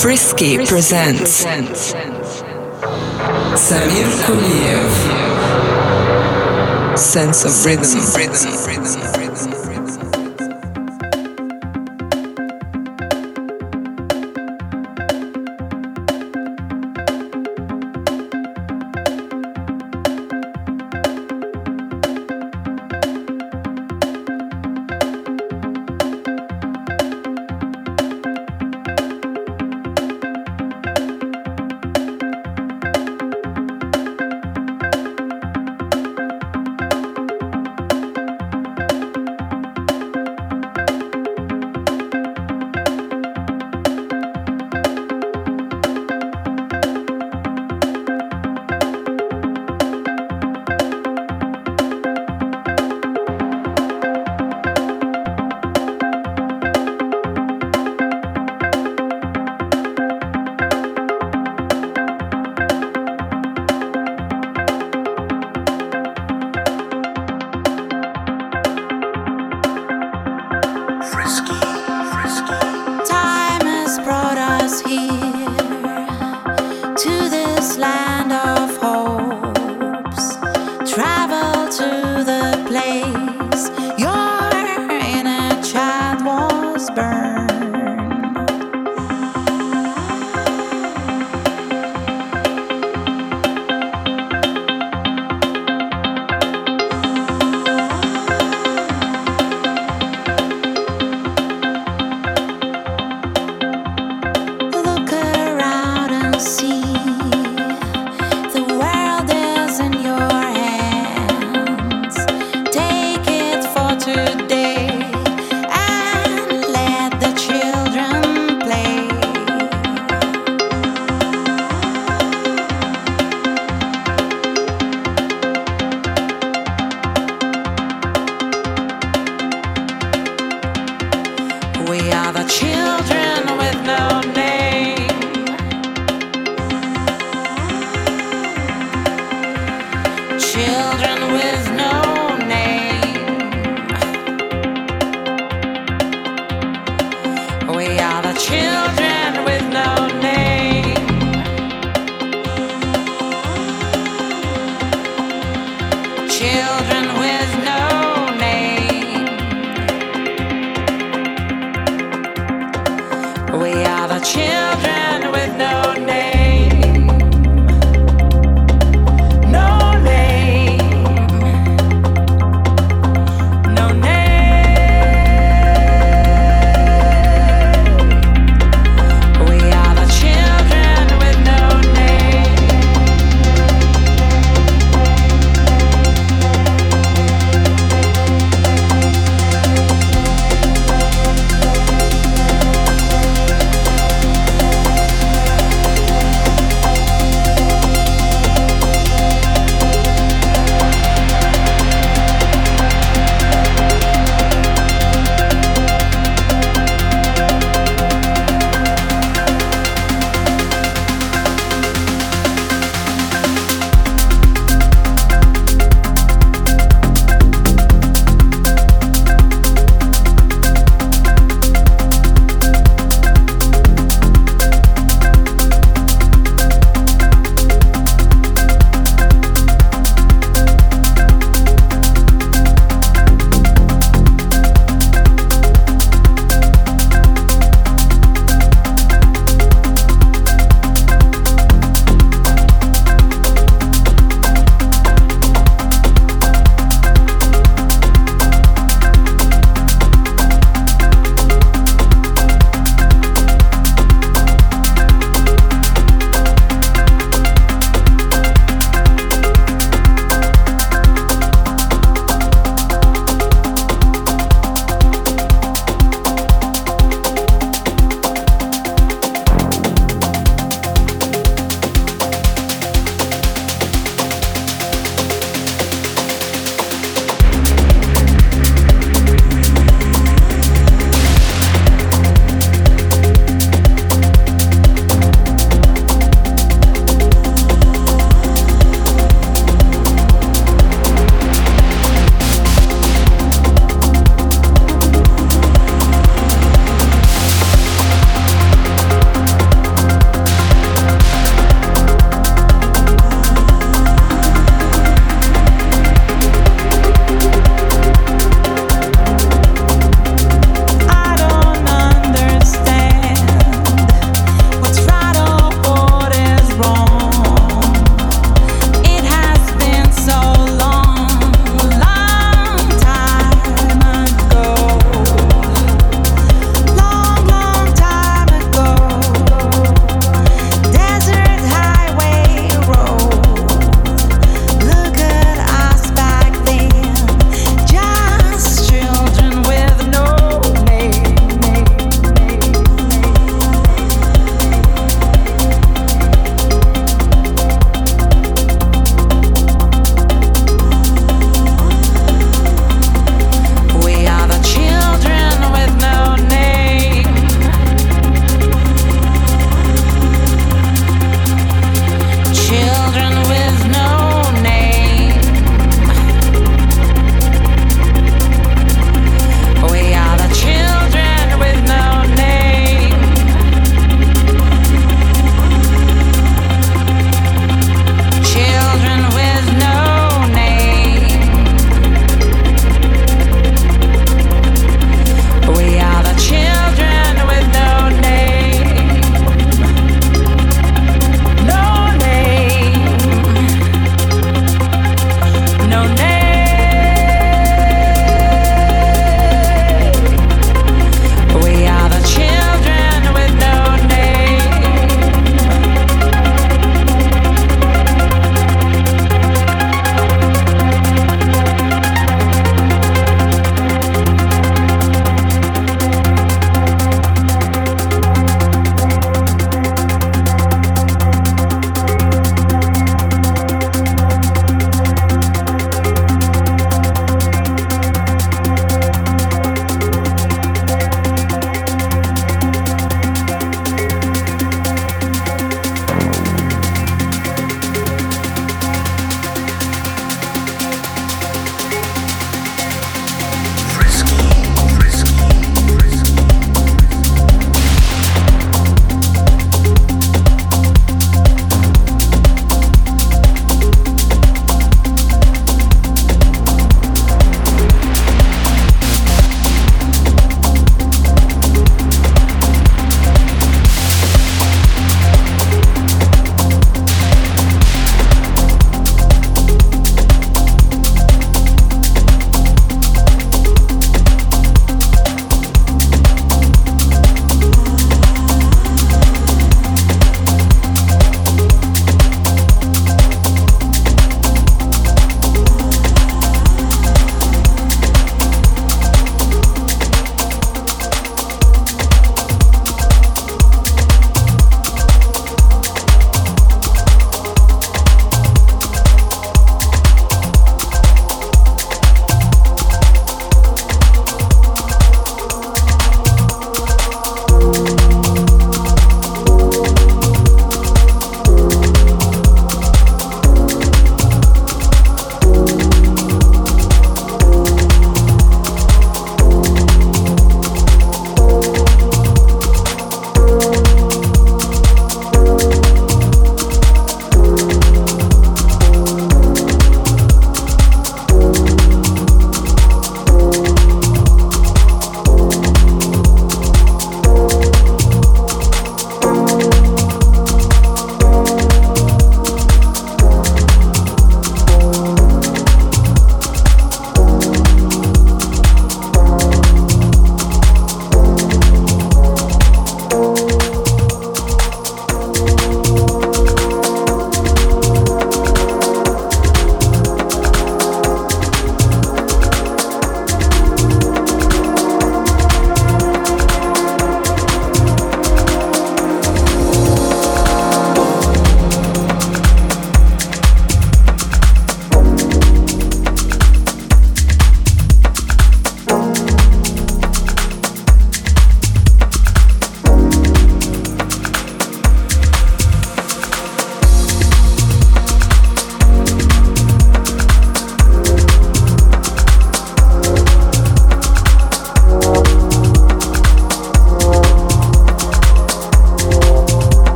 Frisky presents Samir Kuliev Sense of Rhythm.